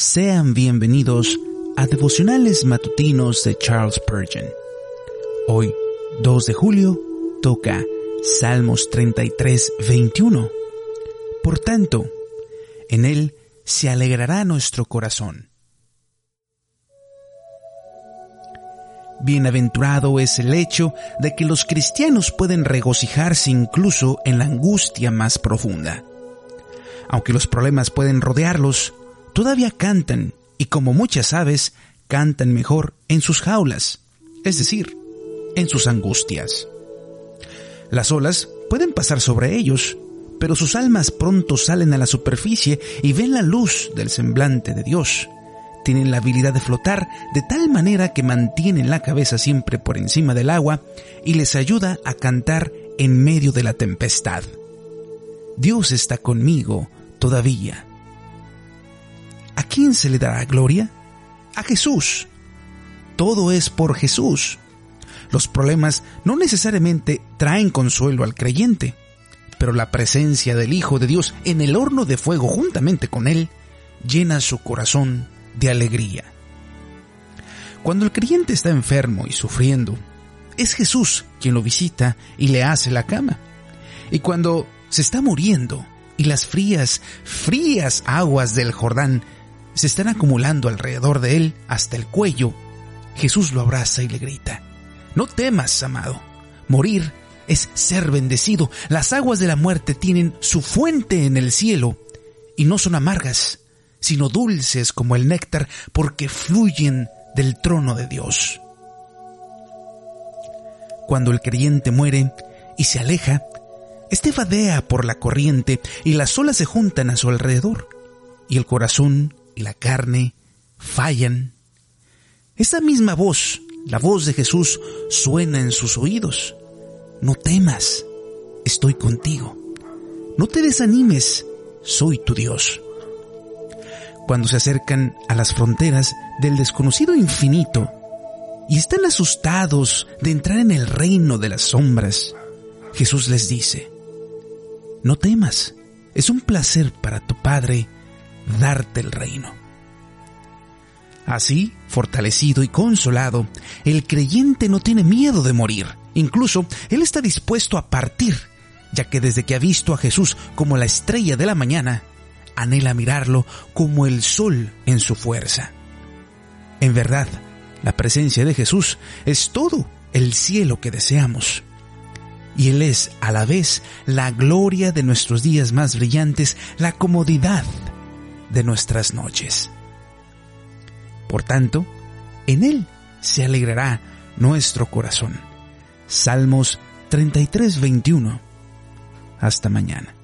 Sean bienvenidos a Devocionales Matutinos de Charles Spurgeon. Hoy, 2 de julio, toca Salmos 33, 21. Por tanto, en él se alegrará nuestro corazón. Bienaventurado es el hecho de que los cristianos pueden regocijarse incluso en la angustia más profunda. Aunque los problemas pueden rodearlos, todavía cantan y como muchas aves, cantan mejor en sus jaulas, es decir, en sus angustias. Las olas pueden pasar sobre ellos, pero sus almas pronto salen a la superficie y ven la luz del semblante de Dios. Tienen la habilidad de flotar de tal manera que mantienen la cabeza siempre por encima del agua y les ayuda a cantar en medio de la tempestad. Dios está conmigo todavía. ¿A quién se le dará gloria? A Jesús. Todo es por Jesús. Los problemas no necesariamente traen consuelo al creyente, pero la presencia del Hijo de Dios en el horno de fuego juntamente con Él llena su corazón de alegría. Cuando el creyente está enfermo y sufriendo, es Jesús quien lo visita y le hace la cama. Y cuando se está muriendo y las frías, frías aguas del Jordán se están acumulando alrededor de él hasta el cuello, Jesús lo abraza y le grita, No temas, amado, morir es ser bendecido. Las aguas de la muerte tienen su fuente en el cielo y no son amargas, sino dulces como el néctar porque fluyen del trono de Dios. Cuando el creyente muere y se aleja, este vadea por la corriente y las olas se juntan a su alrededor y el corazón y la carne fallan. Esa misma voz, la voz de Jesús, suena en sus oídos. No temas, estoy contigo. No te desanimes, soy tu Dios. Cuando se acercan a las fronteras del desconocido infinito y están asustados de entrar en el reino de las sombras, Jesús les dice, no temas, es un placer para tu Padre darte el reino. Así, fortalecido y consolado, el creyente no tiene miedo de morir. Incluso, él está dispuesto a partir, ya que desde que ha visto a Jesús como la estrella de la mañana, anhela mirarlo como el sol en su fuerza. En verdad, la presencia de Jesús es todo el cielo que deseamos y Él es a la vez la gloria de nuestros días más brillantes, la comodidad de nuestras noches. Por tanto, en Él se alegrará nuestro corazón. Salmos 33, 21. Hasta mañana.